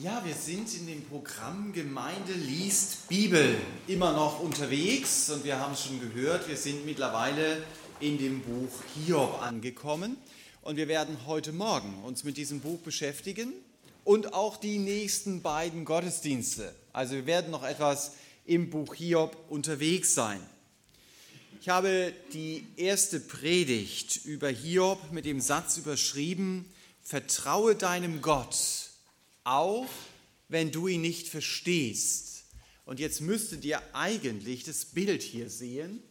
Ja, wir sind in dem Programm Gemeinde liest Bibel immer noch unterwegs und wir haben es schon gehört, wir sind mittlerweile in dem Buch Hiob angekommen und wir werden heute Morgen uns mit diesem Buch beschäftigen und auch die nächsten beiden Gottesdienste. Also wir werden noch etwas im Buch Hiob unterwegs sein. Ich habe die erste Predigt über Hiob mit dem Satz überschrieben, Vertraue deinem Gott auch wenn du ihn nicht verstehst. Und jetzt müsstet ihr eigentlich das Bild hier sehen.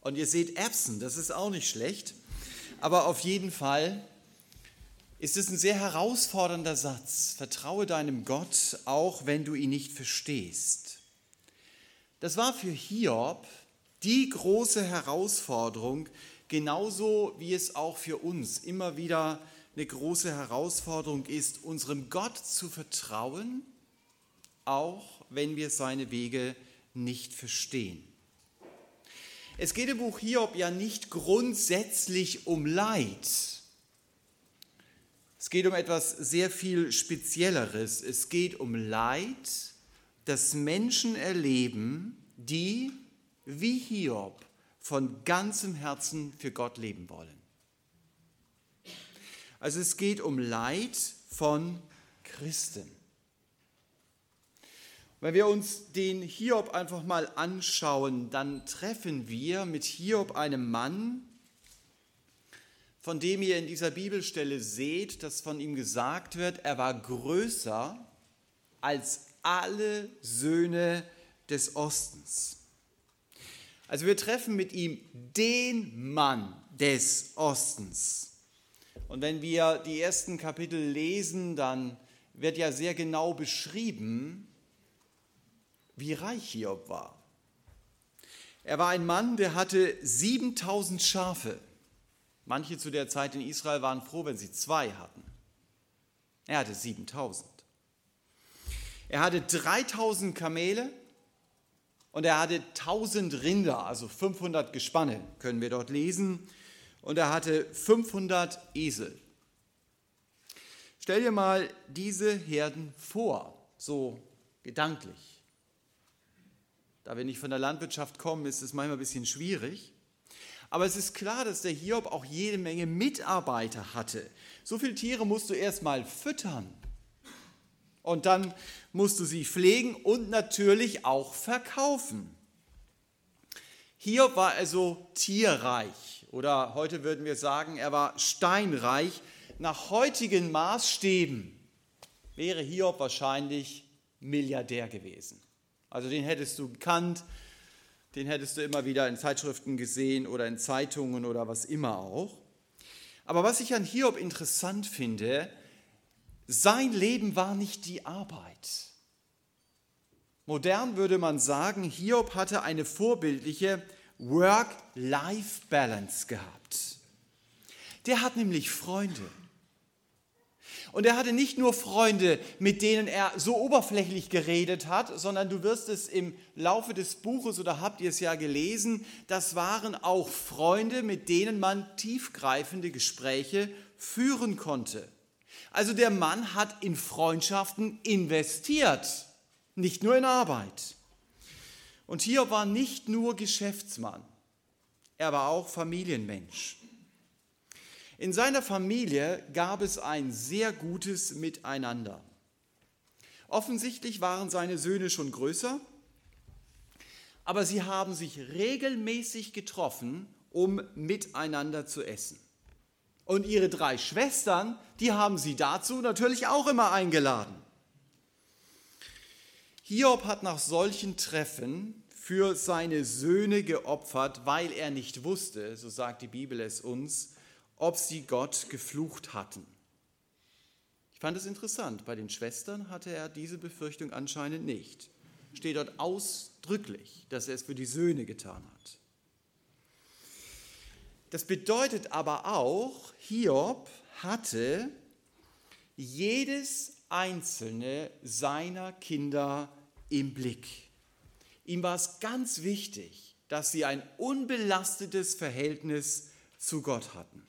Und ihr seht Erbsen, das ist auch nicht schlecht. Aber auf jeden Fall ist es ein sehr herausfordernder Satz. Vertraue deinem Gott, auch wenn du ihn nicht verstehst. Das war für Hiob die große Herausforderung, genauso wie es auch für uns immer wieder eine große Herausforderung ist, unserem Gott zu vertrauen, auch wenn wir seine Wege nicht verstehen. Es geht im Buch Hiob ja nicht grundsätzlich um Leid. Es geht um etwas sehr viel Spezielleres. Es geht um Leid, das Menschen erleben, die, wie Hiob, von ganzem Herzen für Gott leben wollen. Also es geht um Leid von Christen. Wenn wir uns den Hiob einfach mal anschauen, dann treffen wir mit Hiob einem Mann, von dem ihr in dieser Bibelstelle seht, dass von ihm gesagt wird, er war größer als alle Söhne des Ostens. Also wir treffen mit ihm den Mann des Ostens. Und wenn wir die ersten Kapitel lesen, dann wird ja sehr genau beschrieben, wie reich Hiob war. Er war ein Mann, der hatte 7000 Schafe. Manche zu der Zeit in Israel waren froh, wenn sie zwei hatten. Er hatte 7000. Er hatte 3000 Kamele und er hatte 1000 Rinder, also 500 Gespanne, können wir dort lesen und er hatte 500 Esel. Stell dir mal diese Herden vor, so gedanklich. Da wir nicht von der Landwirtschaft kommen, ist es manchmal ein bisschen schwierig. Aber es ist klar, dass der Hiob auch jede Menge Mitarbeiter hatte. So viele Tiere musst du erstmal füttern. Und dann musst du sie pflegen und natürlich auch verkaufen. Hiob war also tierreich. Oder heute würden wir sagen, er war steinreich. Nach heutigen Maßstäben wäre Hiob wahrscheinlich Milliardär gewesen. Also den hättest du gekannt, den hättest du immer wieder in Zeitschriften gesehen oder in Zeitungen oder was immer auch. Aber was ich an Hiob interessant finde, sein Leben war nicht die Arbeit. Modern würde man sagen, Hiob hatte eine vorbildliche Work-Life-Balance gehabt. Der hat nämlich Freunde. Und er hatte nicht nur Freunde, mit denen er so oberflächlich geredet hat, sondern du wirst es im Laufe des Buches oder habt ihr es ja gelesen, das waren auch Freunde, mit denen man tiefgreifende Gespräche führen konnte. Also der Mann hat in Freundschaften investiert, nicht nur in Arbeit. Und hier war nicht nur Geschäftsmann, er war auch Familienmensch. In seiner Familie gab es ein sehr gutes Miteinander. Offensichtlich waren seine Söhne schon größer, aber sie haben sich regelmäßig getroffen, um miteinander zu essen. Und ihre drei Schwestern, die haben sie dazu natürlich auch immer eingeladen. Hiob hat nach solchen Treffen für seine Söhne geopfert, weil er nicht wusste, so sagt die Bibel es uns, ob sie Gott geflucht hatten. Ich fand es interessant, bei den Schwestern hatte er diese Befürchtung anscheinend nicht. Steht dort ausdrücklich, dass er es für die Söhne getan hat. Das bedeutet aber auch, Hiob hatte jedes einzelne seiner Kinder im Blick. Ihm war es ganz wichtig, dass sie ein unbelastetes Verhältnis zu Gott hatten.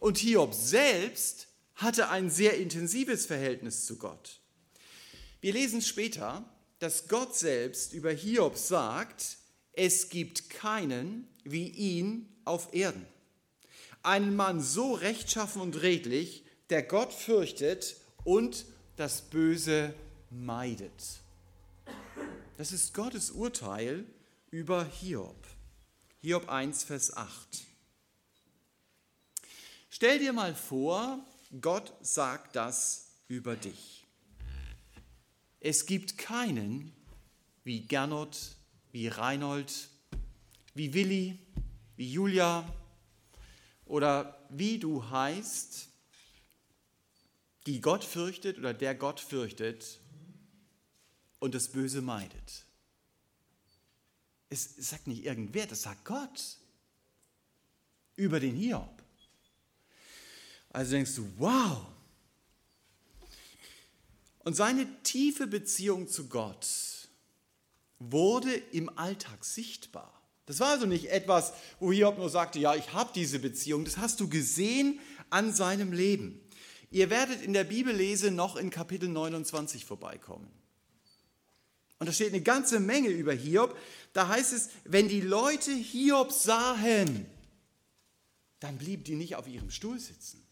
Und Hiob selbst hatte ein sehr intensives Verhältnis zu Gott. Wir lesen später, dass Gott selbst über Hiob sagt, es gibt keinen wie ihn auf Erden. Einen Mann so rechtschaffen und redlich, der Gott fürchtet und das Böse meidet. Das ist Gottes Urteil über Hiob. Hiob 1, Vers 8. Stell dir mal vor, Gott sagt das über dich. Es gibt keinen wie Gernot, wie Reinhold, wie Willi, wie Julia oder wie du heißt, die Gott fürchtet oder der Gott fürchtet und das Böse meidet. Es sagt nicht irgendwer, das sagt Gott über den Hiob. Also denkst du, wow. Und seine tiefe Beziehung zu Gott wurde im Alltag sichtbar. Das war also nicht etwas, wo Hiob nur sagte, ja, ich habe diese Beziehung. Das hast du gesehen an seinem Leben. Ihr werdet in der Bibellese noch in Kapitel 29 vorbeikommen. Und da steht eine ganze Menge über Hiob. Da heißt es, wenn die Leute Hiob sahen, dann blieben die nicht auf ihrem Stuhl sitzen.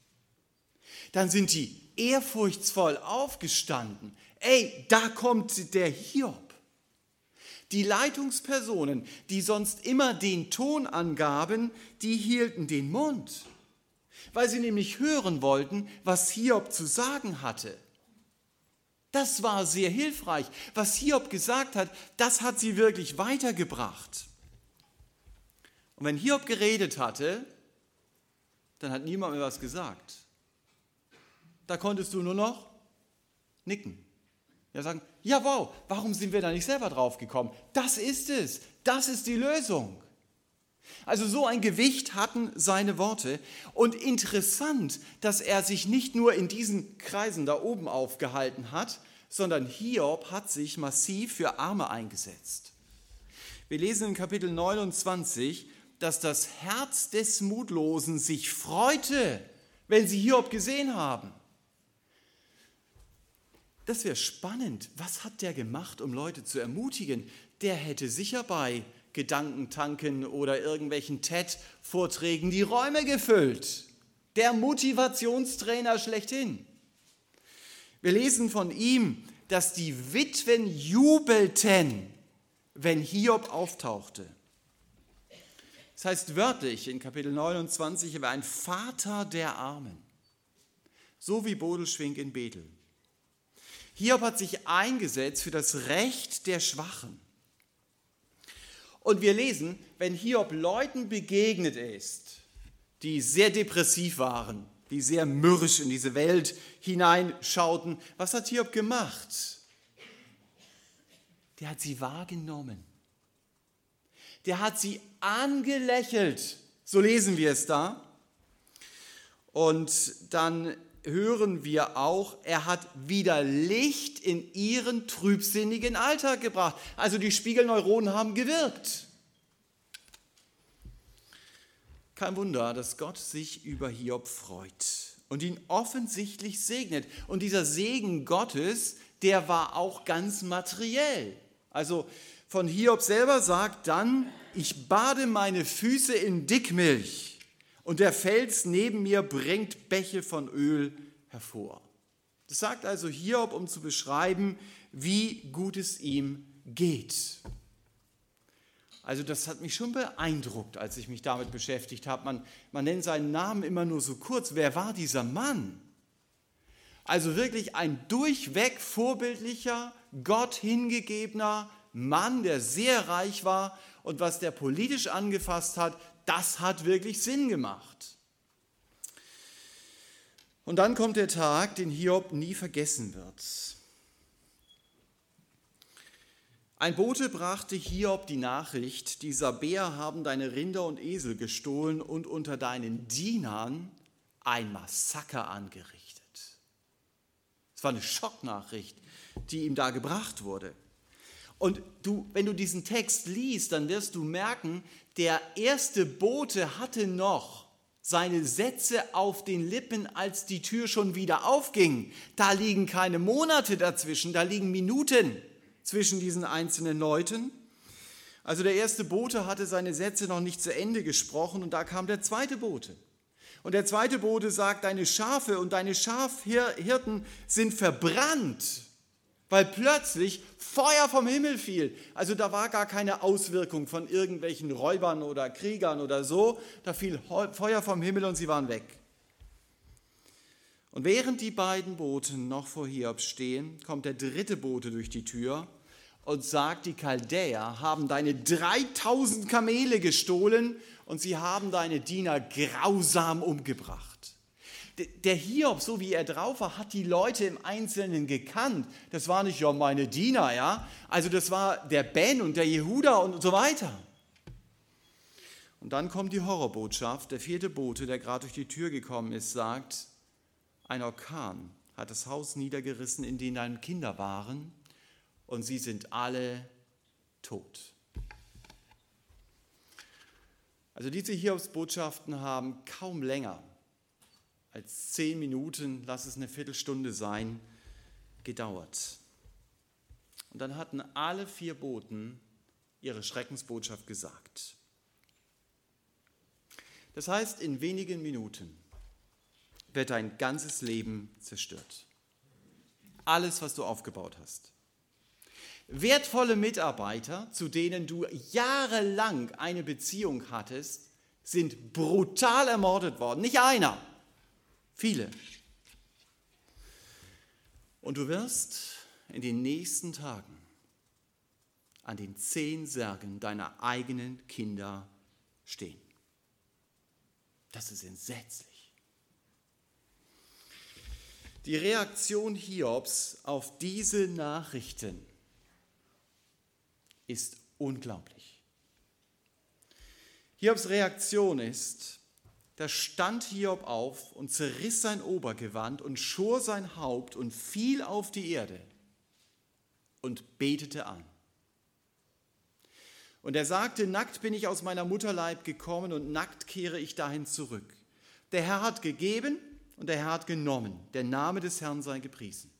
Dann sind die ehrfurchtsvoll aufgestanden. Ey, da kommt der Hiob. Die Leitungspersonen, die sonst immer den Ton angaben, die hielten den Mund, weil sie nämlich hören wollten, was Hiob zu sagen hatte. Das war sehr hilfreich. Was Hiob gesagt hat, das hat sie wirklich weitergebracht. Und wenn Hiob geredet hatte, dann hat niemand mehr was gesagt. Da konntest du nur noch nicken. Ja, sagen, ja wow, warum sind wir da nicht selber drauf gekommen? Das ist es, das ist die Lösung. Also so ein Gewicht hatten seine Worte. Und interessant, dass er sich nicht nur in diesen Kreisen da oben aufgehalten hat, sondern Hiob hat sich massiv für Arme eingesetzt. Wir lesen in Kapitel 29, dass das Herz des Mutlosen sich freute, wenn sie Hiob gesehen haben. Das wäre spannend. Was hat der gemacht, um Leute zu ermutigen? Der hätte sicher bei Gedankentanken oder irgendwelchen TED-Vorträgen die Räume gefüllt. Der Motivationstrainer schlechthin. Wir lesen von ihm, dass die Witwen jubelten, wenn Hiob auftauchte. Das heißt wörtlich in Kapitel 29, er war ein Vater der Armen, so wie Bodelschwing in Bethel. Hiob hat sich eingesetzt für das Recht der Schwachen. Und wir lesen, wenn Hiob Leuten begegnet ist, die sehr depressiv waren, die sehr mürrisch in diese Welt hineinschauten, was hat Hiob gemacht? Der hat sie wahrgenommen. Der hat sie angelächelt. So lesen wir es da. Und dann hören wir auch, er hat wieder Licht in ihren trübsinnigen Alltag gebracht. Also die Spiegelneuronen haben gewirkt. Kein Wunder, dass Gott sich über Hiob freut und ihn offensichtlich segnet. Und dieser Segen Gottes, der war auch ganz materiell. Also von Hiob selber sagt dann, ich bade meine Füße in Dickmilch und der Fels neben mir bringt Bäche von Öl hervor. Das sagt also Hiob, um zu beschreiben, wie gut es ihm geht. Also das hat mich schon beeindruckt, als ich mich damit beschäftigt habe. Man, man nennt seinen Namen immer nur so kurz. Wer war dieser Mann? Also wirklich ein durchweg vorbildlicher, Gott hingegebener Mann, der sehr reich war und was der politisch angefasst hat, das hat wirklich Sinn gemacht. Und dann kommt der Tag, den Hiob nie vergessen wird. Ein Bote brachte Hiob die Nachricht, die Sabäer haben deine Rinder und Esel gestohlen und unter deinen Dienern ein Massaker angerichtet. Es war eine Schocknachricht, die ihm da gebracht wurde. Und du, wenn du diesen Text liest, dann wirst du merken, der erste Bote hatte noch seine Sätze auf den Lippen, als die Tür schon wieder aufging. Da liegen keine Monate dazwischen, da liegen Minuten zwischen diesen einzelnen Leuten. Also der erste Bote hatte seine Sätze noch nicht zu Ende gesprochen und da kam der zweite Bote. Und der zweite Bote sagt, deine Schafe und deine Schafhirten sind verbrannt, weil plötzlich Feuer vom Himmel fiel. Also da war gar keine Auswirkung von irgendwelchen Räubern oder Kriegern oder so. Da fiel Feuer vom Himmel und sie waren weg. Und während die beiden Boten noch vor Hiob stehen, kommt der dritte Bote durch die Tür und sagt, die Chaldäer haben deine 3000 Kamele gestohlen und sie haben deine Diener grausam umgebracht. Der Hiob, so wie er drauf war, hat die Leute im Einzelnen gekannt. Das war nicht ja meine Diener, ja. Also das war der Ben und der Jehuda und so weiter. Und dann kommt die Horrorbotschaft. Der vierte Bote, der gerade durch die Tür gekommen ist, sagt, ein Orkan hat das Haus niedergerissen, in dem deine Kinder waren, und sie sind alle tot. Also diese Hiobsbotschaften haben kaum länger als zehn Minuten, lass es eine Viertelstunde sein, gedauert. Und dann hatten alle vier Boten ihre Schreckensbotschaft gesagt. Das heißt, in wenigen Minuten wird dein ganzes Leben zerstört. Alles, was du aufgebaut hast. Wertvolle Mitarbeiter, zu denen du jahrelang eine Beziehung hattest, sind brutal ermordet worden. Nicht einer, Viele. Und du wirst in den nächsten Tagen an den zehn Särgen deiner eigenen Kinder stehen. Das ist entsetzlich. Die Reaktion Hiobs auf diese Nachrichten ist unglaublich. Hiobs Reaktion ist, da stand Hiob auf und zerriss sein Obergewand und schor sein Haupt und fiel auf die Erde und betete an. Und er sagte, nackt bin ich aus meiner Mutterleib gekommen und nackt kehre ich dahin zurück. Der Herr hat gegeben und der Herr hat genommen. Der Name des Herrn sei gepriesen.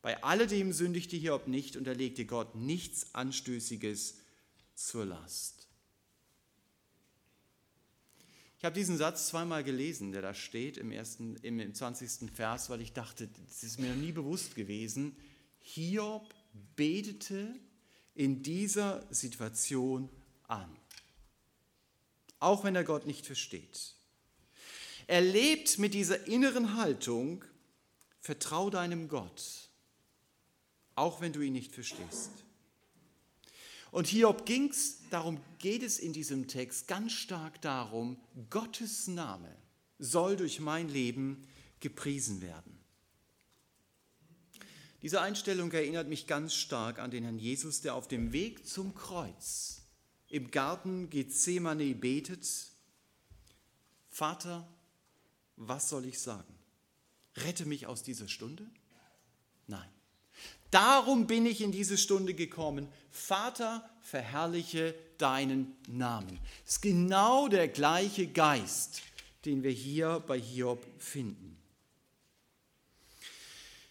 Bei alledem sündigte Hiob nicht und er legte Gott nichts Anstößiges zur Last. Ich habe diesen Satz zweimal gelesen, der da steht im, ersten, im 20. Vers, weil ich dachte, das ist mir noch nie bewusst gewesen. Hiob betete in dieser Situation an, auch wenn er Gott nicht versteht. Er lebt mit dieser inneren Haltung, vertrau deinem Gott, auch wenn du ihn nicht verstehst. Und Hiob ging's, darum geht es in diesem Text ganz stark darum, Gottes Name soll durch mein Leben gepriesen werden. Diese Einstellung erinnert mich ganz stark an den Herrn Jesus, der auf dem Weg zum Kreuz im Garten Gethsemane betet, Vater, was soll ich sagen? Rette mich aus dieser Stunde? Nein. Darum bin ich in diese Stunde gekommen. Vater, verherrliche deinen Namen. Es ist genau der gleiche Geist, den wir hier bei Hiob finden.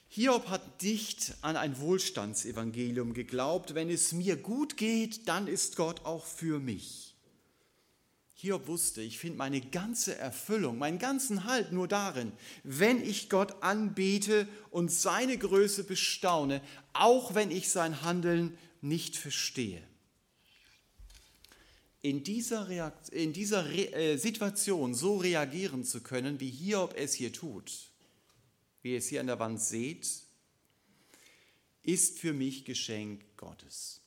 Hiob hat dicht an ein Wohlstandsevangelium geglaubt. Wenn es mir gut geht, dann ist Gott auch für mich. Hiob wusste, ich finde meine ganze Erfüllung, meinen ganzen Halt nur darin, wenn ich Gott anbete und seine Größe bestaune, auch wenn ich sein Handeln nicht verstehe. In dieser, Reakt in dieser Re äh, Situation so reagieren zu können, wie Hiob es hier tut, wie ihr es hier an der Wand seht, ist für mich Geschenk Gottes.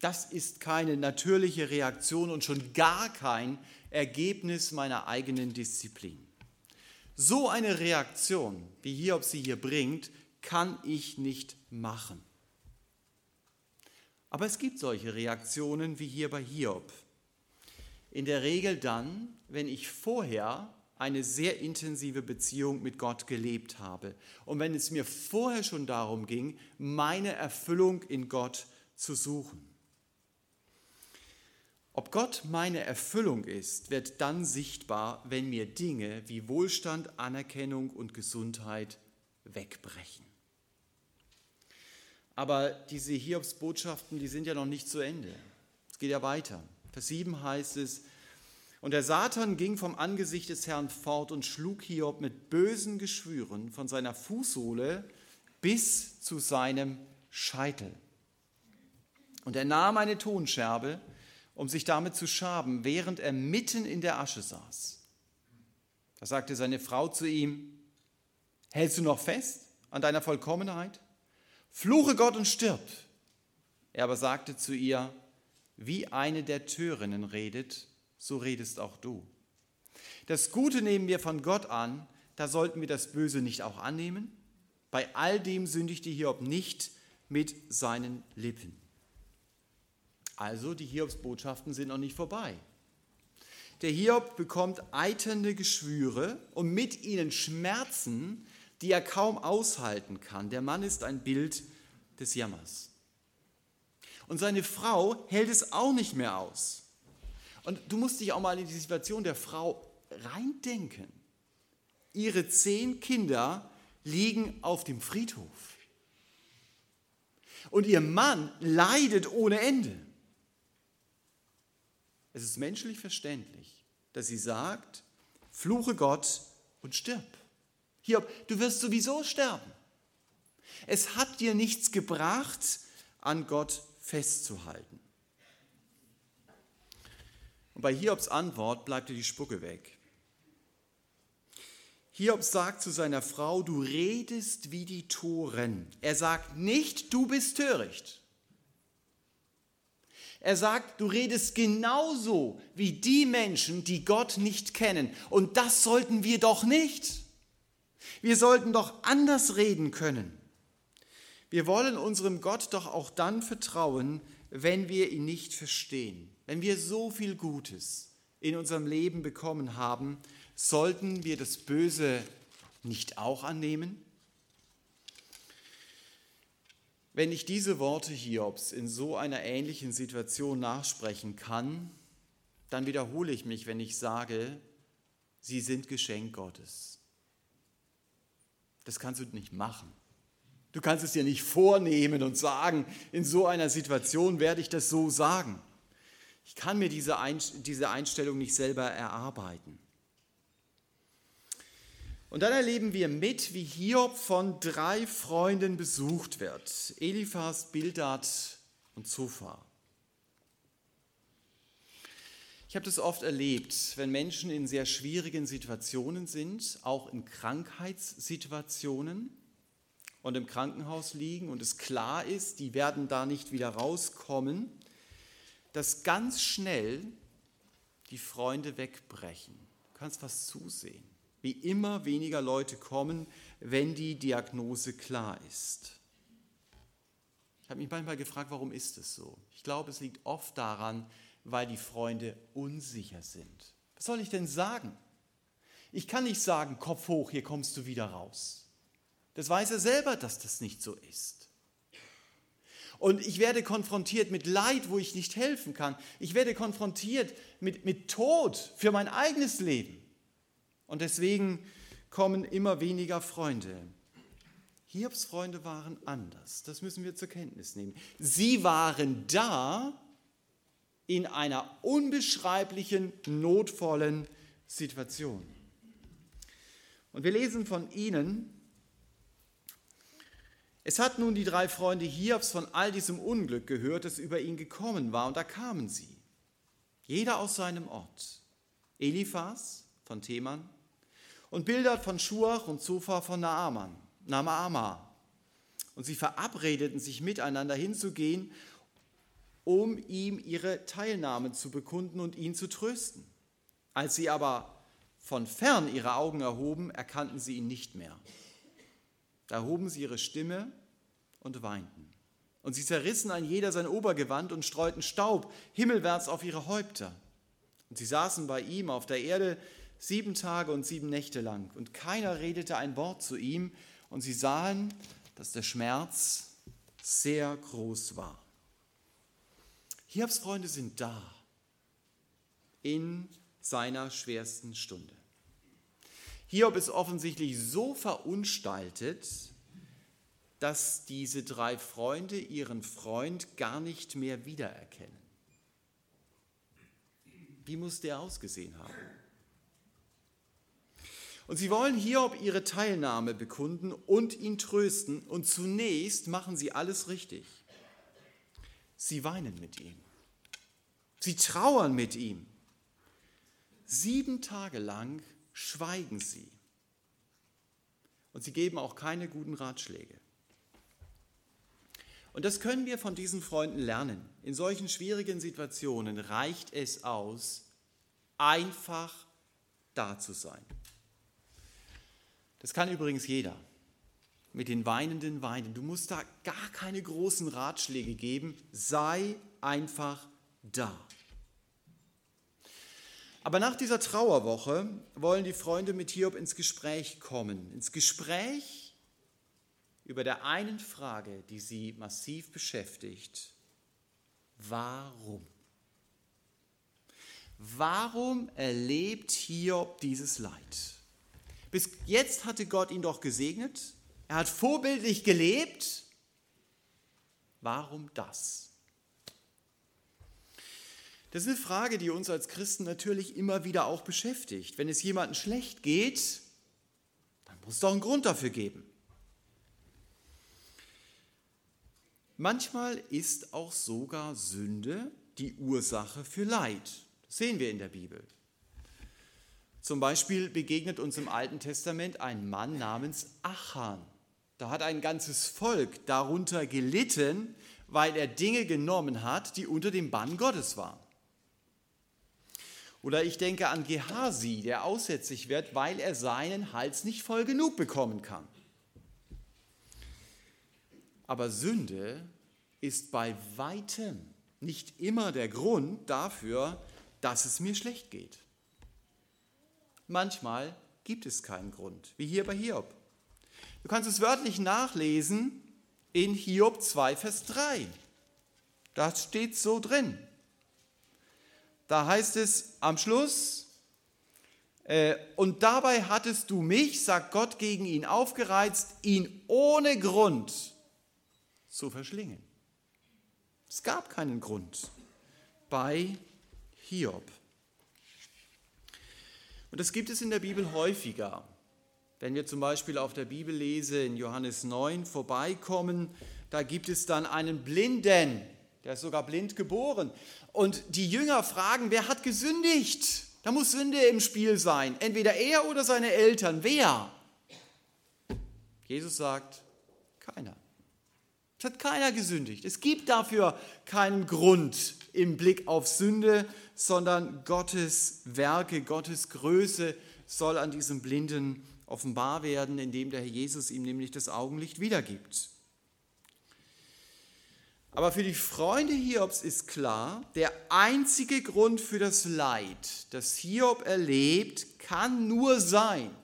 Das ist keine natürliche Reaktion und schon gar kein Ergebnis meiner eigenen Disziplin. So eine Reaktion, wie Hiob sie hier bringt, kann ich nicht machen. Aber es gibt solche Reaktionen wie hier bei Hiob. In der Regel dann, wenn ich vorher eine sehr intensive Beziehung mit Gott gelebt habe und wenn es mir vorher schon darum ging, meine Erfüllung in Gott zu suchen. Ob Gott meine Erfüllung ist, wird dann sichtbar, wenn mir Dinge wie Wohlstand, Anerkennung und Gesundheit wegbrechen. Aber diese Hiobsbotschaften, die sind ja noch nicht zu Ende. Es geht ja weiter. Vers 7 heißt es, und der Satan ging vom Angesicht des Herrn fort und schlug Hiob mit bösen Geschwüren von seiner Fußsohle bis zu seinem Scheitel. Und er nahm eine Tonscherbe, um sich damit zu schaben, während er mitten in der Asche saß. Da sagte seine Frau zu ihm, hältst du noch fest an deiner Vollkommenheit? Fluche Gott und stirb. Er aber sagte zu ihr, wie eine der Törinnen redet, so redest auch du. Das Gute nehmen wir von Gott an, da sollten wir das Böse nicht auch annehmen. Bei all dem sündigte Hiob nicht mit seinen Lippen. Also die Hiobsbotschaften sind noch nicht vorbei. Der Hiob bekommt eiternde Geschwüre und mit ihnen Schmerzen, die er kaum aushalten kann. Der Mann ist ein Bild des Jammers. Und seine Frau hält es auch nicht mehr aus. Und du musst dich auch mal in die Situation der Frau reindenken. Ihre zehn Kinder liegen auf dem Friedhof. Und ihr Mann leidet ohne Ende. Es ist menschlich verständlich, dass sie sagt, fluche Gott und stirb. Hiob, du wirst sowieso sterben. Es hat dir nichts gebracht, an Gott festzuhalten. Und bei Hiobs Antwort bleibt dir die Spucke weg. Hiob sagt zu seiner Frau, du redest wie die Toren. Er sagt nicht, du bist töricht. Er sagt, du redest genauso wie die Menschen, die Gott nicht kennen. Und das sollten wir doch nicht. Wir sollten doch anders reden können. Wir wollen unserem Gott doch auch dann vertrauen, wenn wir ihn nicht verstehen. Wenn wir so viel Gutes in unserem Leben bekommen haben, sollten wir das Böse nicht auch annehmen? Wenn ich diese Worte Hiobs in so einer ähnlichen Situation nachsprechen kann, dann wiederhole ich mich, wenn ich sage, sie sind Geschenk Gottes. Das kannst du nicht machen. Du kannst es dir nicht vornehmen und sagen, in so einer Situation werde ich das so sagen. Ich kann mir diese, Einstellung nicht selber erarbeiten. Und dann erleben wir mit, wie Hiob von drei Freunden besucht wird. Eliphas, Bildad und Zophar. Ich habe das oft erlebt, wenn Menschen in sehr schwierigen Situationen sind, auch in Krankheitssituationen und im Krankenhaus liegen und es klar ist, die werden da nicht wieder rauskommen, dass ganz schnell die Freunde wegbrechen. Du kannst was zusehen, wie immer weniger Leute kommen, wenn die Diagnose klar ist. Ich habe mich manchmal gefragt, warum ist es so? Ich glaube, es liegt oft daran, weil die Freunde unsicher sind. Was soll ich denn sagen? Ich kann nicht sagen, Kopf hoch, hier kommst du wieder raus. Das weiß er selber, dass das nicht so ist. Und ich werde konfrontiert mit Leid, wo ich nicht helfen kann. Ich werde konfrontiert mit, mit Tod für mein eigenes Leben. Und deswegen kommen immer weniger Freunde. Hiobs Freunde waren anders. Das müssen wir zur Kenntnis nehmen. Sie waren da in einer unbeschreiblichen, notvollen Situation. Und wir lesen von ihnen, es hat nun die drei Freunde Hiobs von all diesem Unglück gehört, das über ihn gekommen war, und da kamen sie, jeder aus seinem Ort. Eliphas von Theman und Bildad von Schuach und Zophar von Naaman, Naama. Und sie verabredeten sich miteinander hinzugehen, um ihm ihre Teilnahme zu bekunden und ihn zu trösten. Als sie aber von fern ihre Augen erhoben, erkannten sie ihn nicht mehr. Da hoben sie ihre Stimme und weinten. Und sie zerrissen ein jeder sein Obergewand und streuten Staub himmelwärts auf ihre Häupter. Und sie saßen bei ihm auf der Erde sieben Tage und sieben Nächte lang. Und keiner redete ein Wort zu ihm. Und sie sahen, dass der Schmerz sehr groß war. Hiobs Freunde sind da. in seiner schwersten Stunde. Hiob ist offensichtlich so verunstaltet, dass diese drei Freunde ihren Freund gar nicht mehr wiedererkennen. Wie muss der ausgesehen haben? Und sie wollen Hiob ihre Teilnahme bekunden und ihn trösten. Und zunächst machen sie alles richtig. Sie weinen mit ihm. Sie trauern mit ihm. Sieben Tage lang schweigen sie. Und sie geben auch keine guten Ratschläge. Und das können wir von diesen Freunden lernen. In solchen schwierigen Situationen reicht es aus, einfach da zu sein. Das kann übrigens jeder. Mit den weinenden Weinen. Du musst da gar keine großen Ratschläge geben. Sei einfach da. Aber nach dieser Trauerwoche wollen die Freunde mit Hiob ins Gespräch kommen. Ins Gespräch über der einen Frage, die sie massiv beschäftigt. Warum? Warum erlebt Hiob dieses Leid? Bis jetzt hatte Gott ihn doch gesegnet. Er hat vorbildlich gelebt. Warum das? Das ist eine Frage, die uns als Christen natürlich immer wieder auch beschäftigt. Wenn es jemandem schlecht geht, dann muss es doch einen Grund dafür geben. Manchmal ist auch sogar Sünde die Ursache für Leid. Das sehen wir in der Bibel. Zum Beispiel begegnet uns im Alten Testament ein Mann namens Achan. Da hat ein ganzes Volk darunter gelitten, weil er Dinge genommen hat, die unter dem Bann Gottes waren. Oder ich denke an Gehasi, der aussätzig wird, weil er seinen Hals nicht voll genug bekommen kann. Aber Sünde ist bei weitem nicht immer der Grund dafür, dass es mir schlecht geht. Manchmal gibt es keinen Grund, wie hier bei Hiob. Du kannst es wörtlich nachlesen in Hiob 2, Vers 3. Da steht so drin. Da heißt es am Schluss, äh, und dabei hattest du mich, sagt Gott gegen ihn, aufgereizt, ihn ohne Grund zu verschlingen. Es gab keinen Grund bei Hiob. Und das gibt es in der Bibel häufiger. Wenn wir zum Beispiel auf der Bibellese in Johannes 9 vorbeikommen, da gibt es dann einen Blinden, der ist sogar blind geboren. Und die Jünger fragen, wer hat gesündigt? Da muss Sünde im Spiel sein. Entweder er oder seine Eltern. Wer? Jesus sagt, keiner. Es hat keiner gesündigt. Es gibt dafür keinen Grund im Blick auf Sünde, sondern Gottes Werke, Gottes Größe soll an diesem Blinden offenbar werden, indem der Herr Jesus ihm nämlich das Augenlicht wiedergibt. Aber für die Freunde Hiobs ist klar, der einzige Grund für das Leid, das Hiob erlebt, kann nur sein,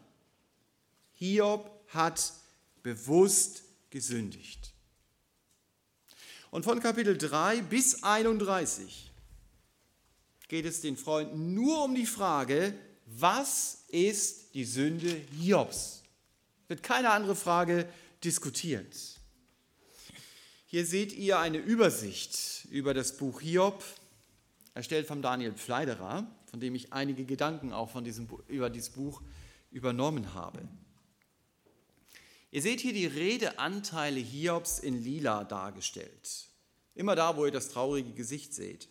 Hiob hat bewusst gesündigt. Und von Kapitel 3 bis 31 geht es den Freunden nur um die Frage, was ist die Sünde Hiobs? Wird keine andere Frage diskutiert. Hier seht ihr eine Übersicht über das Buch Hiob, erstellt von Daniel Pfleiderer, von dem ich einige Gedanken auch von diesem, über dieses Buch übernommen habe. Ihr seht hier die Redeanteile Hiobs in lila dargestellt. Immer da, wo ihr das traurige Gesicht seht.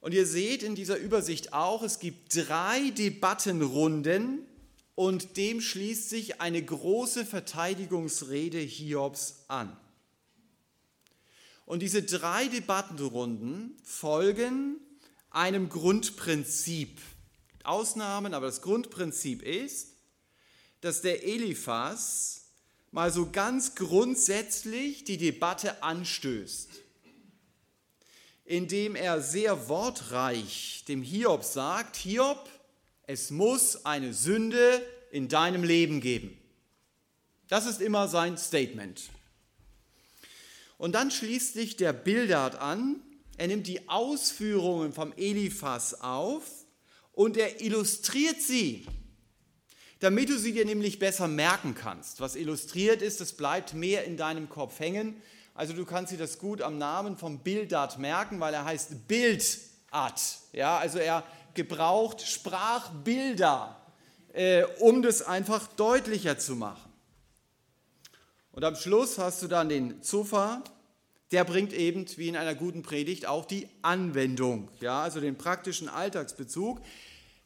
Und ihr seht in dieser Übersicht auch, es gibt drei Debattenrunden und dem schließt sich eine große Verteidigungsrede Hiobs an. Und diese drei Debattenrunden folgen einem Grundprinzip. Ausnahmen, aber das Grundprinzip ist, dass der Eliphas mal so ganz grundsätzlich die Debatte anstößt, indem er sehr wortreich dem Hiob sagt, Hiob, es muss eine Sünde in deinem Leben geben. Das ist immer sein Statement. Und dann schließt sich der Bildart an er nimmt die Ausführungen vom Eliphas auf und er illustriert sie, damit du sie dir nämlich besser merken kannst. Was illustriert ist, das bleibt mehr in deinem Kopf hängen. Also du kannst dir das gut am Namen vom Bildart merken, weil er heißt Bildart. Ja, also er gebraucht Sprachbilder, äh, um das einfach deutlicher zu machen. Und am Schluss hast du dann den Zuffer, der bringt eben, wie in einer guten Predigt, auch die Anwendung, ja, also den praktischen Alltagsbezug,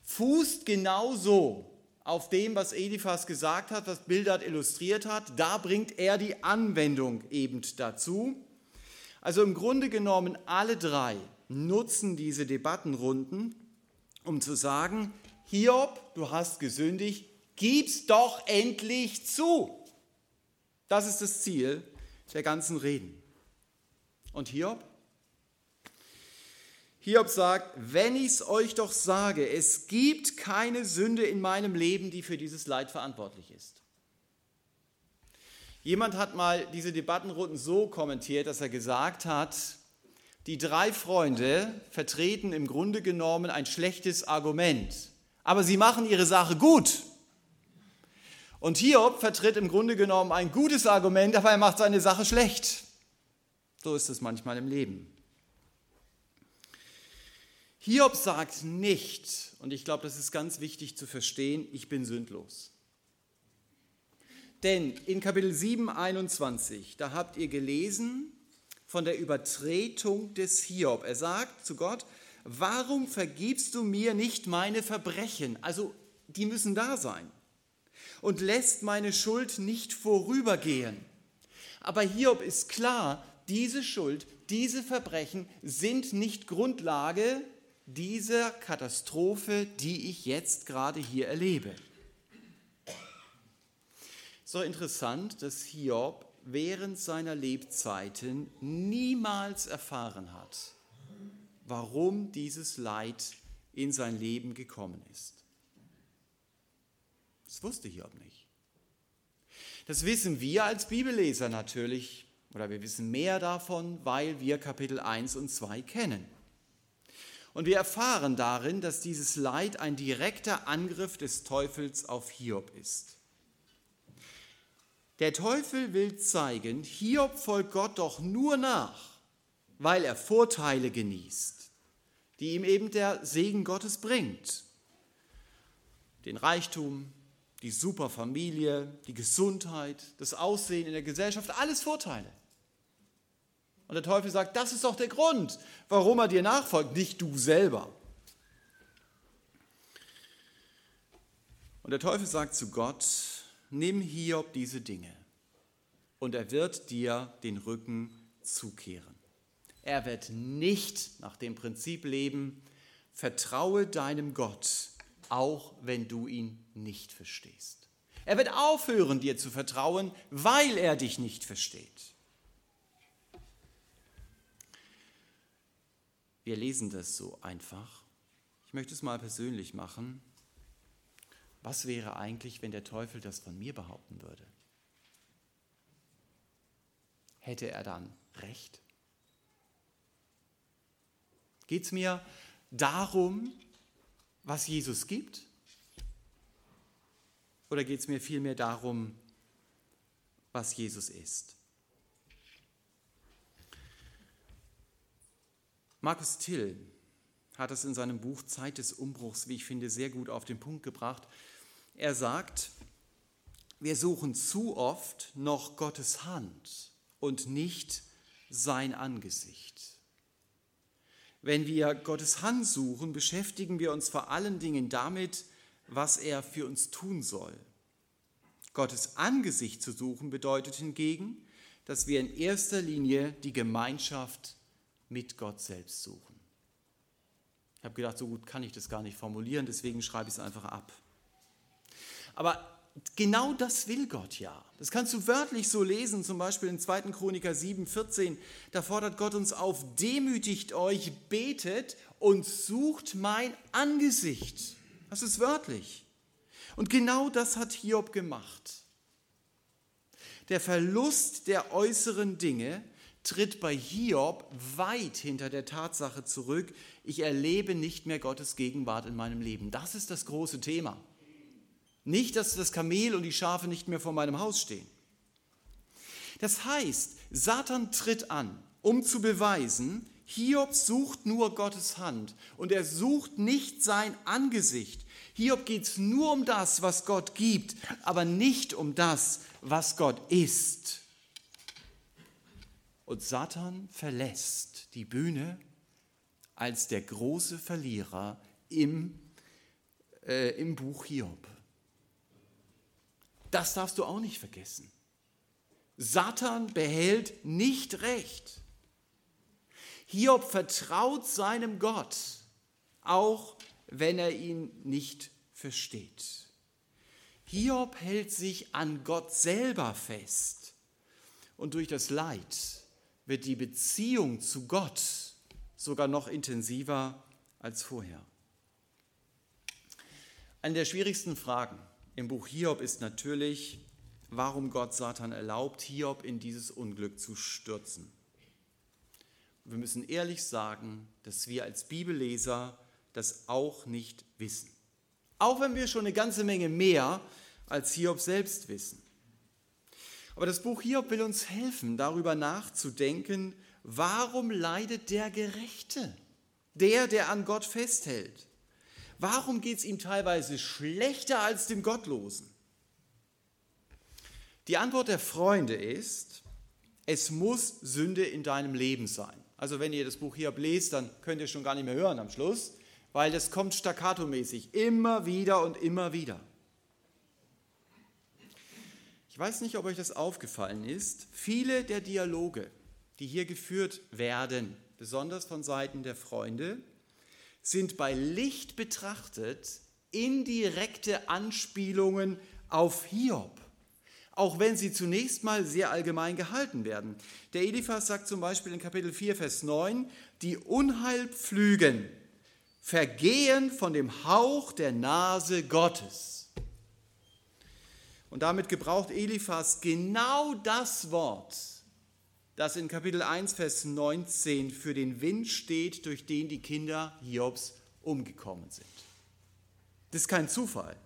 fußt genauso auf dem, was Eliphas gesagt hat, was Bildert illustriert hat. Da bringt er die Anwendung eben dazu. Also im Grunde genommen alle drei nutzen diese Debattenrunden, um zu sagen, Hiob, du hast gesündigt, gib's doch endlich zu. Das ist das Ziel der ganzen Reden. Und Hiob? Hiob sagt, wenn ich es euch doch sage, es gibt keine Sünde in meinem Leben, die für dieses Leid verantwortlich ist. Jemand hat mal diese Debattenrunden so kommentiert, dass er gesagt hat, die drei Freunde vertreten im Grunde genommen ein schlechtes Argument, aber sie machen ihre Sache gut. Und Hiob vertritt im Grunde genommen ein gutes Argument, aber er macht seine Sache schlecht. So ist es manchmal im Leben. Hiob sagt nicht, und ich glaube, das ist ganz wichtig zu verstehen, ich bin sündlos. Denn in Kapitel 7, 21, da habt ihr gelesen von der Übertretung des Hiob. Er sagt zu Gott, warum vergibst du mir nicht meine Verbrechen? Also die müssen da sein. Und lässt meine Schuld nicht vorübergehen. Aber Hiob ist klar, diese Schuld, diese Verbrechen sind nicht Grundlage dieser Katastrophe, die ich jetzt gerade hier erlebe. So interessant, dass Hiob während seiner Lebzeiten niemals erfahren hat, warum dieses Leid in sein Leben gekommen ist. Das wusste Hiob nicht. Das wissen wir als Bibelleser natürlich oder wir wissen mehr davon, weil wir Kapitel 1 und 2 kennen. Und wir erfahren darin, dass dieses Leid ein direkter Angriff des Teufels auf Hiob ist. Der Teufel will zeigen, Hiob folgt Gott doch nur nach, weil er Vorteile genießt, die ihm eben der Segen Gottes bringt. Den Reichtum, die super Familie, die Gesundheit, das Aussehen in der Gesellschaft, alles Vorteile. Und der Teufel sagt, das ist doch der Grund, warum er dir nachfolgt, nicht du selber. Und der Teufel sagt zu Gott, nimm Hiob diese Dinge und er wird dir den Rücken zukehren. Er wird nicht nach dem Prinzip leben, vertraue deinem Gott, auch wenn du ihn nicht verstehst. Er wird aufhören, dir zu vertrauen, weil er dich nicht versteht. Wir lesen das so einfach. Ich möchte es mal persönlich machen. Was wäre eigentlich, wenn der Teufel das von mir behaupten würde? Hätte er dann recht? Geht es mir darum, was Jesus gibt? Oder geht es mir vielmehr darum, was Jesus ist? Markus Till hat es in seinem Buch Zeit des Umbruchs, wie ich finde, sehr gut auf den Punkt gebracht. Er sagt, wir suchen zu oft noch Gottes Hand und nicht sein Angesicht. Wenn wir Gottes Hand suchen, beschäftigen wir uns vor allen Dingen damit, was er für uns tun soll. Gottes Angesicht zu suchen bedeutet hingegen, dass wir in erster Linie die Gemeinschaft mit Gott selbst suchen. Ich habe gedacht, so gut kann ich das gar nicht formulieren, deswegen schreibe ich es einfach ab. Aber genau das will Gott ja. Das kannst du wörtlich so lesen, zum Beispiel in 2. Chroniker 7, 14. Da fordert Gott uns auf, demütigt euch, betet und sucht mein Angesicht. Das ist wörtlich. Und genau das hat Hiob gemacht. Der Verlust der äußeren Dinge tritt bei Hiob weit hinter der Tatsache zurück, ich erlebe nicht mehr Gottes Gegenwart in meinem Leben. Das ist das große Thema. Nicht, dass das Kamel und die Schafe nicht mehr vor meinem Haus stehen. Das heißt, Satan tritt an, um zu beweisen, Hiob sucht nur Gottes Hand und er sucht nicht sein Angesicht. Hiob geht es nur um das, was Gott gibt, aber nicht um das, was Gott ist. Und Satan verlässt die Bühne als der große Verlierer im, äh, im Buch Hiob. Das darfst du auch nicht vergessen. Satan behält nicht recht. Hiob vertraut seinem Gott, auch wenn er ihn nicht versteht. Hiob hält sich an Gott selber fest und durch das Leid wird die Beziehung zu Gott sogar noch intensiver als vorher. Eine der schwierigsten Fragen im Buch Hiob ist natürlich, warum Gott Satan erlaubt, Hiob in dieses Unglück zu stürzen. Wir müssen ehrlich sagen, dass wir als Bibelleser das auch nicht wissen. Auch wenn wir schon eine ganze Menge mehr als Hiob selbst wissen. Aber das Buch Hiob will uns helfen, darüber nachzudenken, warum leidet der Gerechte, der, der an Gott festhält? Warum geht es ihm teilweise schlechter als dem Gottlosen? Die Antwort der Freunde ist, es muss Sünde in deinem Leben sein. Also wenn ihr das Buch Hiob lest, dann könnt ihr schon gar nicht mehr hören am Schluss, weil das kommt staccato-mäßig immer wieder und immer wieder. Ich weiß nicht, ob euch das aufgefallen ist. Viele der Dialoge, die hier geführt werden, besonders von Seiten der Freunde, sind bei Licht betrachtet indirekte Anspielungen auf Hiob, auch wenn sie zunächst mal sehr allgemein gehalten werden. Der Eliphas sagt zum Beispiel in Kapitel 4, Vers 9, die Unheilpflügen vergehen von dem Hauch der Nase Gottes. Und damit gebraucht Eliphas genau das Wort, das in Kapitel 1, Vers 19 für den Wind steht, durch den die Kinder Hiobs umgekommen sind. Das ist kein Zufall.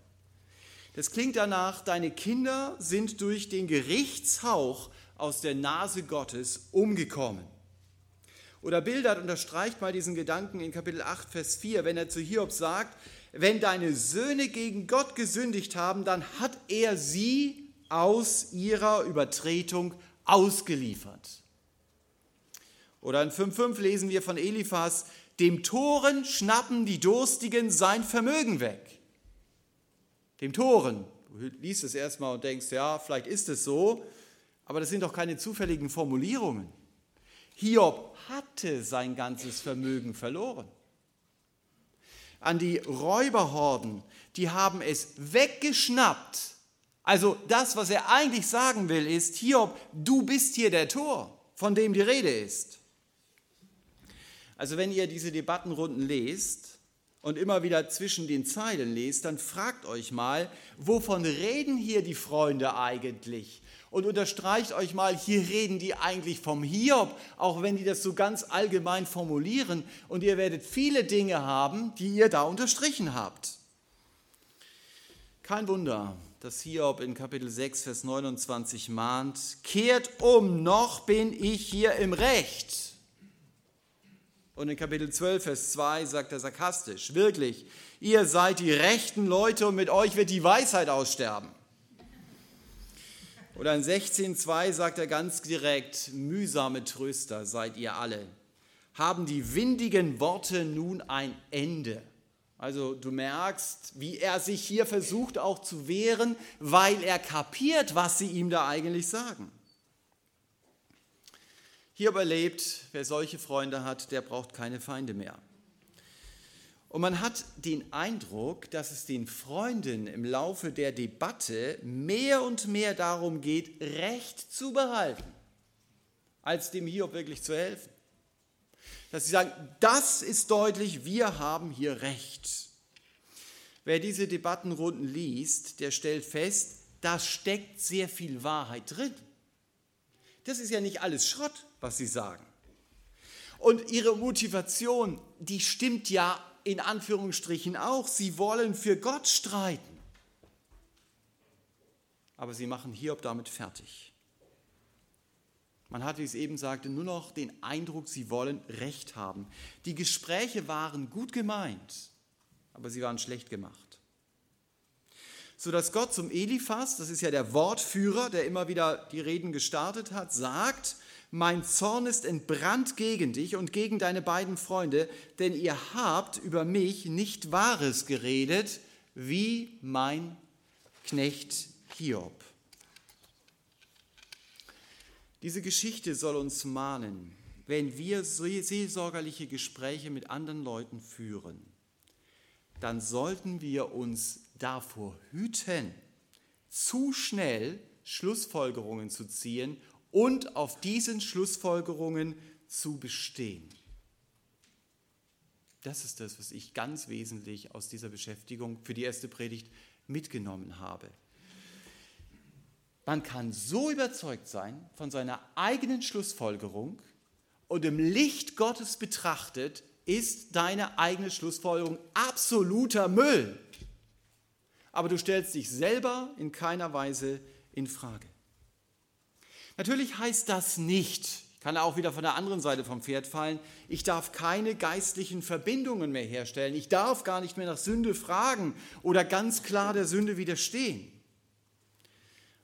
Das klingt danach, deine Kinder sind durch den Gerichtshauch aus der Nase Gottes umgekommen. Oder Bildert unterstreicht mal diesen Gedanken in Kapitel 8, Vers 4, wenn er zu Hiob sagt, wenn deine Söhne gegen Gott gesündigt haben, dann hat er sie aus ihrer Übertretung ausgeliefert. Oder in 5.5 lesen wir von Eliphas, dem Toren schnappen die Durstigen sein Vermögen weg. Dem Toren. Du liest es erstmal und denkst, ja, vielleicht ist es so, aber das sind doch keine zufälligen Formulierungen. Hiob hatte sein ganzes Vermögen verloren. An die Räuberhorden, die haben es weggeschnappt. Also das, was er eigentlich sagen will, ist, Hiob, du bist hier der Tor, von dem die Rede ist. Also wenn ihr diese Debattenrunden lest und immer wieder zwischen den Zeilen lest, dann fragt euch mal, wovon reden hier die Freunde eigentlich? Und unterstreicht euch mal, hier reden die eigentlich vom Hiob, auch wenn die das so ganz allgemein formulieren. Und ihr werdet viele Dinge haben, die ihr da unterstrichen habt. Kein Wunder, dass Hiob in Kapitel 6, Vers 29 mahnt, kehrt um, noch bin ich hier im Recht. Und in Kapitel 12, Vers 2 sagt er sarkastisch, wirklich, ihr seid die rechten Leute und mit euch wird die Weisheit aussterben. Oder in 16.2 sagt er ganz direkt, mühsame Tröster seid ihr alle. Haben die windigen Worte nun ein Ende? Also du merkst, wie er sich hier versucht auch zu wehren, weil er kapiert, was sie ihm da eigentlich sagen. Hier überlebt, wer solche Freunde hat, der braucht keine Feinde mehr. Und man hat den Eindruck, dass es den Freunden im Laufe der Debatte mehr und mehr darum geht, Recht zu behalten, als dem Hiob wirklich zu helfen. Dass sie sagen, das ist deutlich, wir haben hier Recht. Wer diese Debattenrunden liest, der stellt fest, da steckt sehr viel Wahrheit drin. das ist ja nicht alles Schrott, was sie sagen. Und ihre Motivation, die stimmt ja in Anführungsstrichen auch. Sie wollen für Gott streiten. Aber sie machen Hiob damit fertig. Man hat, wie ich es eben sagte, nur noch den Eindruck, sie wollen Recht haben. Die Gespräche waren gut gemeint, aber sie waren schlecht gemacht. Sodass Gott zum Eliphas, das ist ja der Wortführer, der immer wieder die Reden gestartet hat, sagt, mein Zorn ist entbrannt gegen dich und gegen deine beiden Freunde, denn ihr habt über mich nicht Wahres geredet, wie mein Knecht Hiob. Diese Geschichte soll uns mahnen, wenn wir seelsorgerliche Gespräche mit anderen Leuten führen, dann sollten wir uns davor hüten, zu schnell Schlussfolgerungen zu ziehen und auf diesen Schlussfolgerungen zu bestehen. Das ist das, was ich ganz wesentlich aus dieser Beschäftigung für die erste Predigt mitgenommen habe. Man kann so überzeugt sein von seiner eigenen Schlussfolgerung und im Licht Gottes betrachtet ist deine eigene Schlussfolgerung absoluter Müll. Aber du stellst dich selber in keiner Weise in Frage. Natürlich heißt das nicht, ich kann auch wieder von der anderen Seite vom Pferd fallen, ich darf keine geistlichen Verbindungen mehr herstellen, ich darf gar nicht mehr nach Sünde fragen oder ganz klar der Sünde widerstehen.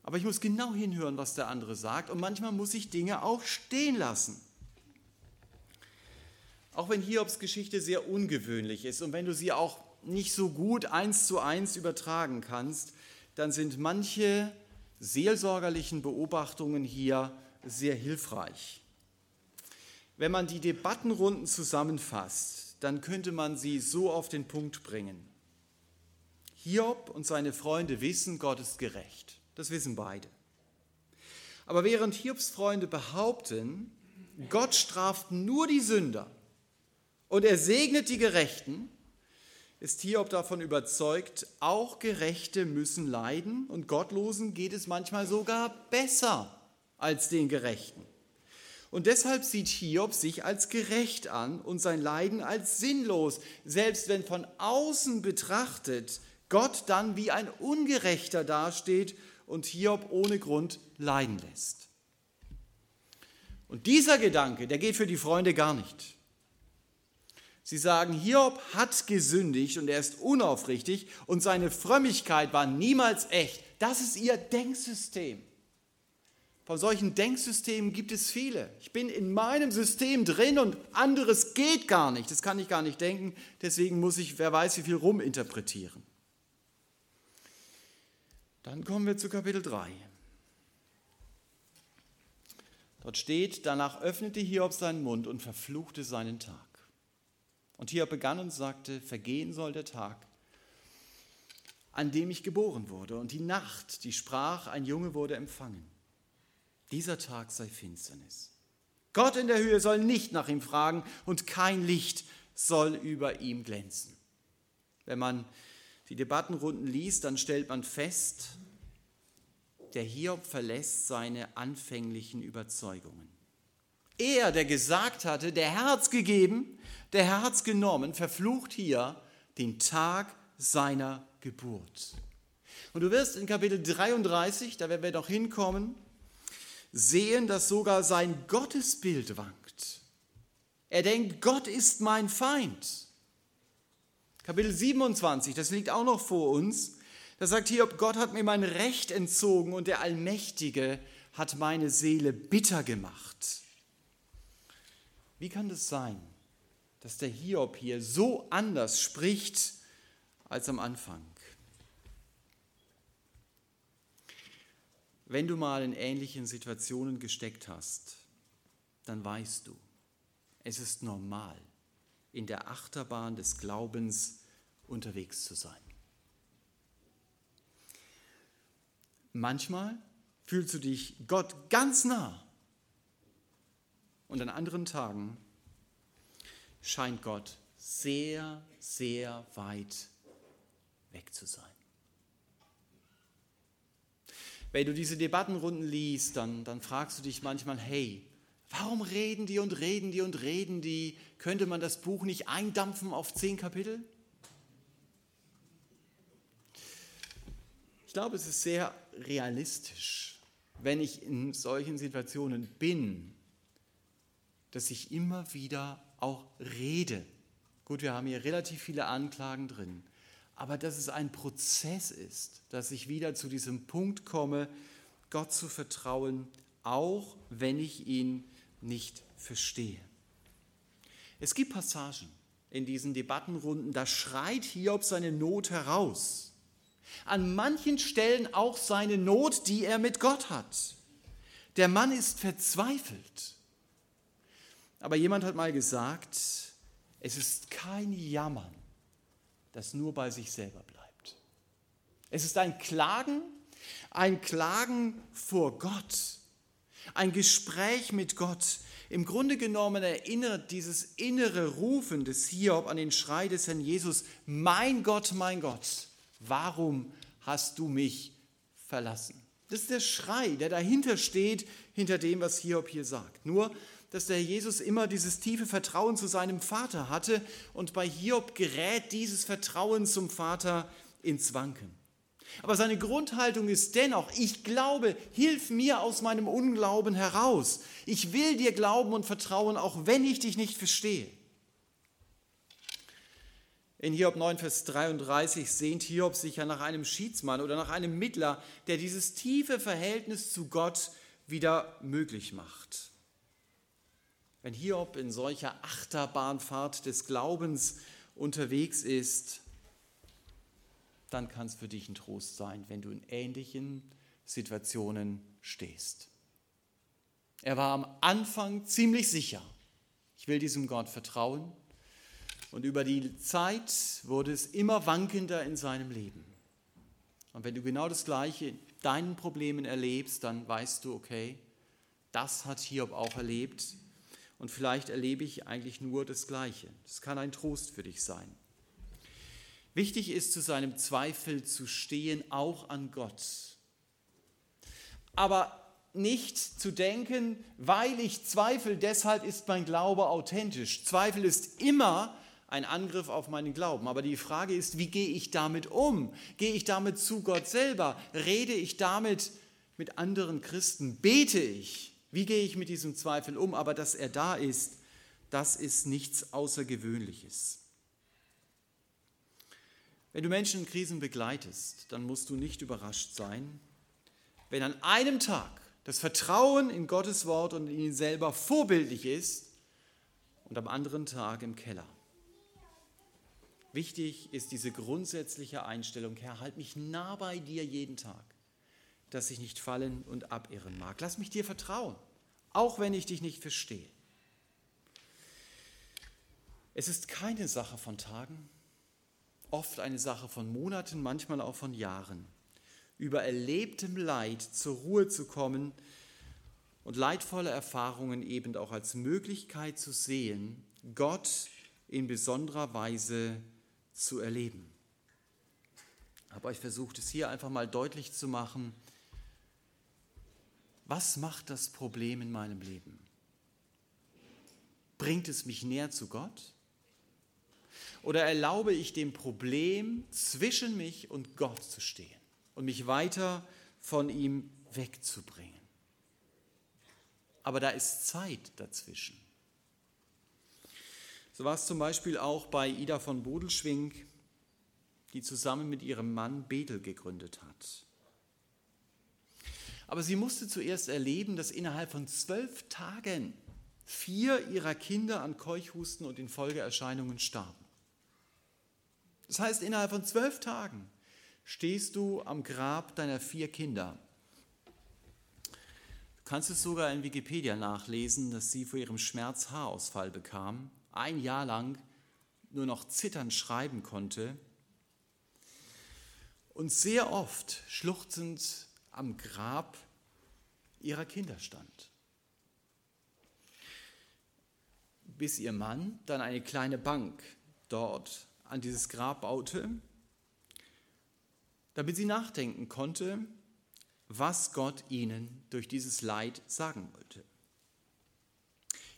Aber ich muss genau hinhören, was der andere sagt und manchmal muss ich Dinge auch stehen lassen. Auch wenn Hiobs Geschichte sehr ungewöhnlich ist und wenn du sie auch nicht so gut eins zu eins übertragen kannst, dann sind manche seelsorgerlichen Beobachtungen hier sehr hilfreich. Wenn man die Debattenrunden zusammenfasst, dann könnte man sie so auf den Punkt bringen. Hiob und seine Freunde wissen, Gott ist gerecht. Das wissen beide. Aber während Hiobs Freunde behaupten, Gott straft nur die Sünder und er segnet die Gerechten, ist Hiob davon überzeugt, auch Gerechte müssen leiden und Gottlosen geht es manchmal sogar besser als den Gerechten. Und deshalb sieht Hiob sich als gerecht an und sein Leiden als sinnlos, selbst wenn von außen betrachtet Gott dann wie ein Ungerechter dasteht und Hiob ohne Grund leiden lässt. Und dieser Gedanke, der geht für die Freunde gar nicht. Sie sagen, Hiob hat gesündigt und er ist unaufrichtig und seine Frömmigkeit war niemals echt. Das ist ihr Denksystem. Von solchen Denksystemen gibt es viele. Ich bin in meinem System drin und anderes geht gar nicht. Das kann ich gar nicht denken. Deswegen muss ich, wer weiß, wie viel ruminterpretieren. Dann kommen wir zu Kapitel 3. Dort steht, danach öffnete Hiob seinen Mund und verfluchte seinen Tag. Und hier begann und sagte, vergehen soll der Tag, an dem ich geboren wurde, und die Nacht, die sprach, ein Junge wurde empfangen. Dieser Tag sei Finsternis. Gott in der Höhe soll nicht nach ihm fragen und kein Licht soll über ihm glänzen. Wenn man die Debattenrunden liest, dann stellt man fest, der Hiob verlässt seine anfänglichen Überzeugungen. Er, der gesagt hatte, der hat's gegeben, der Herr hat's genommen, verflucht hier den Tag seiner Geburt. Und du wirst in Kapitel 33, da werden wir noch hinkommen, sehen, dass sogar sein Gottesbild wankt. Er denkt, Gott ist mein Feind. Kapitel 27, das liegt auch noch vor uns. Da sagt hier, Gott hat mir mein Recht entzogen und der Allmächtige hat meine Seele bitter gemacht. Wie kann das sein, dass der Hiob hier so anders spricht als am Anfang? Wenn du mal in ähnlichen Situationen gesteckt hast, dann weißt du, es ist normal, in der Achterbahn des Glaubens unterwegs zu sein. Manchmal fühlst du dich Gott ganz nah und an anderen Tagen scheint Gott sehr, sehr weit weg zu sein. Wenn du diese Debattenrunden liest, dann, dann fragst du dich manchmal, hey, warum reden die und reden die und reden die? Könnte man das Buch nicht eindampfen auf zehn Kapitel? Ich glaube, es ist sehr realistisch, wenn ich in solchen Situationen bin, dass ich immer wieder auch rede. Gut, wir haben hier relativ viele Anklagen drin, aber dass es ein Prozess ist, dass ich wieder zu diesem Punkt komme, Gott zu vertrauen, auch wenn ich ihn nicht verstehe. Es gibt Passagen in diesen Debattenrunden, da schreit Hiob seine Not heraus. An manchen Stellen auch seine Not, die er mit Gott hat. Der Mann ist verzweifelt. Aber jemand hat mal gesagt, es ist kein Jammern, das nur bei sich selber bleibt. Es ist ein Klagen, ein Klagen vor Gott, ein Gespräch mit Gott. Im Grunde genommen erinnert dieses innere Rufen des Hiob an den Schrei des Herrn Jesus, mein Gott, mein Gott, warum hast du mich verlassen? Das ist der Schrei, der dahinter steht, hinter dem, was Hiob hier sagt. Nur dass der Jesus immer dieses tiefe Vertrauen zu seinem Vater hatte und bei Hiob gerät dieses Vertrauen zum Vater ins Wanken. Aber seine Grundhaltung ist dennoch, ich glaube, hilf mir aus meinem Unglauben heraus. Ich will dir glauben und vertrauen, auch wenn ich dich nicht verstehe. In Hiob 9, Vers 33 sehnt Hiob sich ja nach einem Schiedsmann oder nach einem Mittler, der dieses tiefe Verhältnis zu Gott wieder möglich macht. Wenn Hiob in solcher Achterbahnfahrt des Glaubens unterwegs ist, dann kann es für dich ein Trost sein, wenn du in ähnlichen Situationen stehst. Er war am Anfang ziemlich sicher, ich will diesem Gott vertrauen. Und über die Zeit wurde es immer wankender in seinem Leben. Und wenn du genau das Gleiche in deinen Problemen erlebst, dann weißt du, okay, das hat Hiob auch erlebt und vielleicht erlebe ich eigentlich nur das Gleiche. Das kann ein Trost für dich sein. Wichtig ist, zu seinem Zweifel zu stehen, auch an Gott. Aber nicht zu denken, weil ich zweifle, deshalb ist mein Glaube authentisch. Zweifel ist immer ein Angriff auf meinen Glauben. Aber die Frage ist, wie gehe ich damit um? Gehe ich damit zu Gott selber? Rede ich damit mit anderen Christen? Bete ich? Wie gehe ich mit diesem Zweifel um? Aber dass er da ist, das ist nichts Außergewöhnliches. Wenn du Menschen in Krisen begleitest, dann musst du nicht überrascht sein, wenn an einem Tag das Vertrauen in Gottes Wort und in ihn selber vorbildlich ist und am anderen Tag im Keller. Wichtig ist diese grundsätzliche Einstellung, Herr, halt mich nah bei dir jeden Tag dass ich nicht fallen und abirren mag. Lass mich dir vertrauen, auch wenn ich dich nicht verstehe. Es ist keine Sache von Tagen, oft eine Sache von Monaten, manchmal auch von Jahren, über erlebtem Leid zur Ruhe zu kommen und leidvolle Erfahrungen eben auch als Möglichkeit zu sehen, Gott in besonderer Weise zu erleben. Ich versuche es hier einfach mal deutlich zu machen, was macht das Problem in meinem Leben? Bringt es mich näher zu Gott? Oder erlaube ich dem Problem zwischen mich und Gott zu stehen und mich weiter von ihm wegzubringen? Aber da ist Zeit dazwischen. So war es zum Beispiel auch bei Ida von Bodelschwing, die zusammen mit ihrem Mann Bethel gegründet hat. Aber sie musste zuerst erleben, dass innerhalb von zwölf Tagen vier ihrer Kinder an Keuchhusten und den Folgeerscheinungen starben. Das heißt, innerhalb von zwölf Tagen stehst du am Grab deiner vier Kinder. Du kannst es sogar in Wikipedia nachlesen, dass sie vor ihrem Schmerz Haarausfall bekam, ein Jahr lang nur noch zitternd schreiben konnte und sehr oft schluchzend am Grab ihrer Kinder stand. Bis ihr Mann dann eine kleine Bank dort an dieses Grab baute, damit sie nachdenken konnte, was Gott ihnen durch dieses Leid sagen wollte.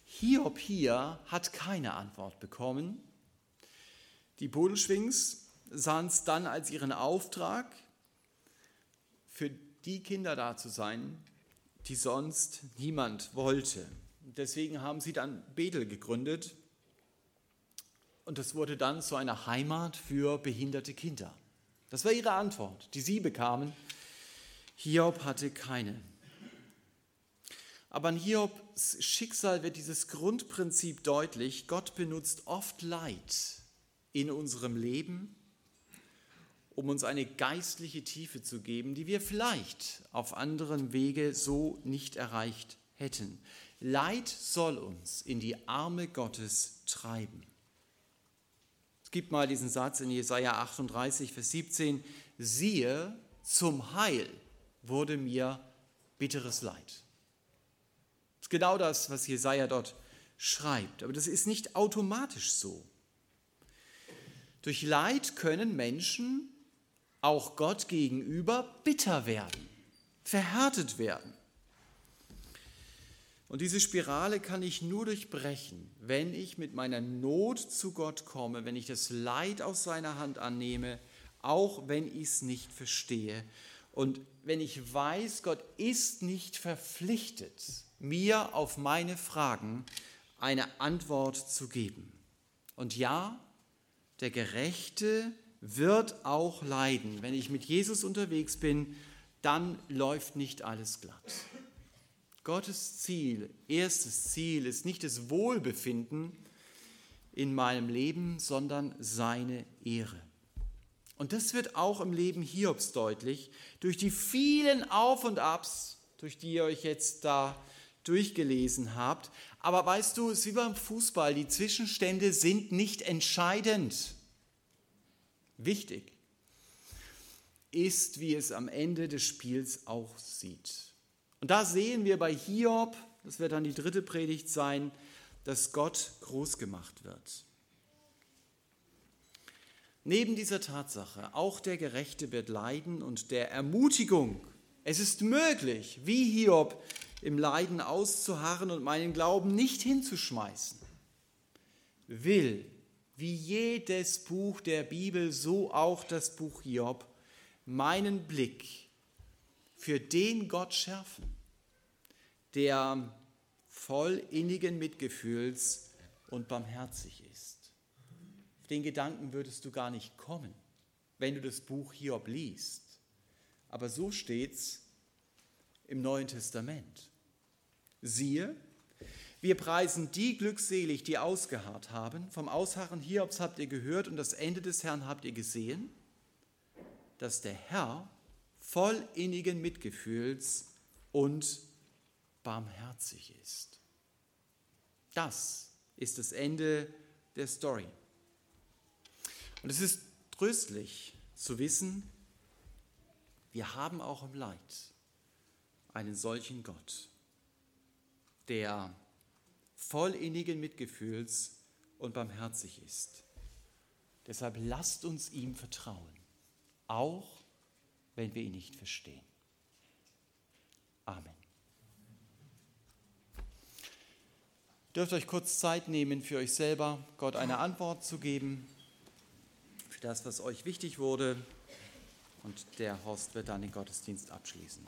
Hiob hier hat keine Antwort bekommen. Die Bodelschwings sahen es dann als ihren Auftrag, für die Kinder da zu sein, die sonst niemand wollte. Deswegen haben sie dann Bethel gegründet und das wurde dann zu einer Heimat für behinderte Kinder. Das war ihre Antwort, die sie bekamen. Hiob hatte keine. Aber an Hiobs Schicksal wird dieses Grundprinzip deutlich. Gott benutzt oft Leid in unserem Leben, um uns eine geistliche Tiefe zu geben, die wir vielleicht auf anderem Wege so nicht erreicht hätten. Leid soll uns in die Arme Gottes treiben. Es gibt mal diesen Satz in Jesaja 38, Vers 17: Siehe, zum Heil wurde mir bitteres Leid. Das ist genau das, was Jesaja dort schreibt. Aber das ist nicht automatisch so. Durch Leid können Menschen auch Gott gegenüber bitter werden, verhärtet werden. Und diese Spirale kann ich nur durchbrechen, wenn ich mit meiner Not zu Gott komme, wenn ich das Leid aus seiner Hand annehme, auch wenn ich es nicht verstehe. Und wenn ich weiß, Gott ist nicht verpflichtet, mir auf meine Fragen eine Antwort zu geben. Und ja, der Gerechte wird auch leiden. Wenn ich mit Jesus unterwegs bin, dann läuft nicht alles glatt. Gottes Ziel, erstes Ziel ist nicht das Wohlbefinden in meinem Leben, sondern seine Ehre. Und das wird auch im Leben Hiobs deutlich, durch die vielen Auf und Abs, durch die ihr euch jetzt da durchgelesen habt. Aber weißt du, es ist wie beim Fußball, die Zwischenstände sind nicht entscheidend. Wichtig ist, wie es am Ende des Spiels auch sieht. Und da sehen wir bei Hiob, das wird dann die dritte Predigt sein, dass Gott groß gemacht wird. Neben dieser Tatsache, auch der Gerechte wird leiden und der Ermutigung, es ist möglich, wie Hiob im Leiden auszuharren und meinen Glauben nicht hinzuschmeißen, will, wie jedes Buch der Bibel, so auch das Buch Hiob, meinen Blick für den Gott schärfen, der voll innigen Mitgefühls und barmherzig ist den Gedanken würdest du gar nicht kommen, wenn du das Buch Hiob liest. Aber so steht's im Neuen Testament. Siehe, wir preisen die glückselig, die ausgeharrt haben. Vom Ausharren Hiobs habt ihr gehört und das Ende des Herrn habt ihr gesehen, dass der Herr voll innigen Mitgefühls und barmherzig ist. Das ist das Ende der Story. Und es ist tröstlich zu wissen, wir haben auch im Leid einen solchen Gott, der voll innigen Mitgefühls und barmherzig ist. Deshalb lasst uns ihm vertrauen, auch wenn wir ihn nicht verstehen. Amen. Dürft euch kurz Zeit nehmen, für euch selber Gott eine Antwort zu geben das, was euch wichtig wurde. Und der Horst wird dann den Gottesdienst abschließen.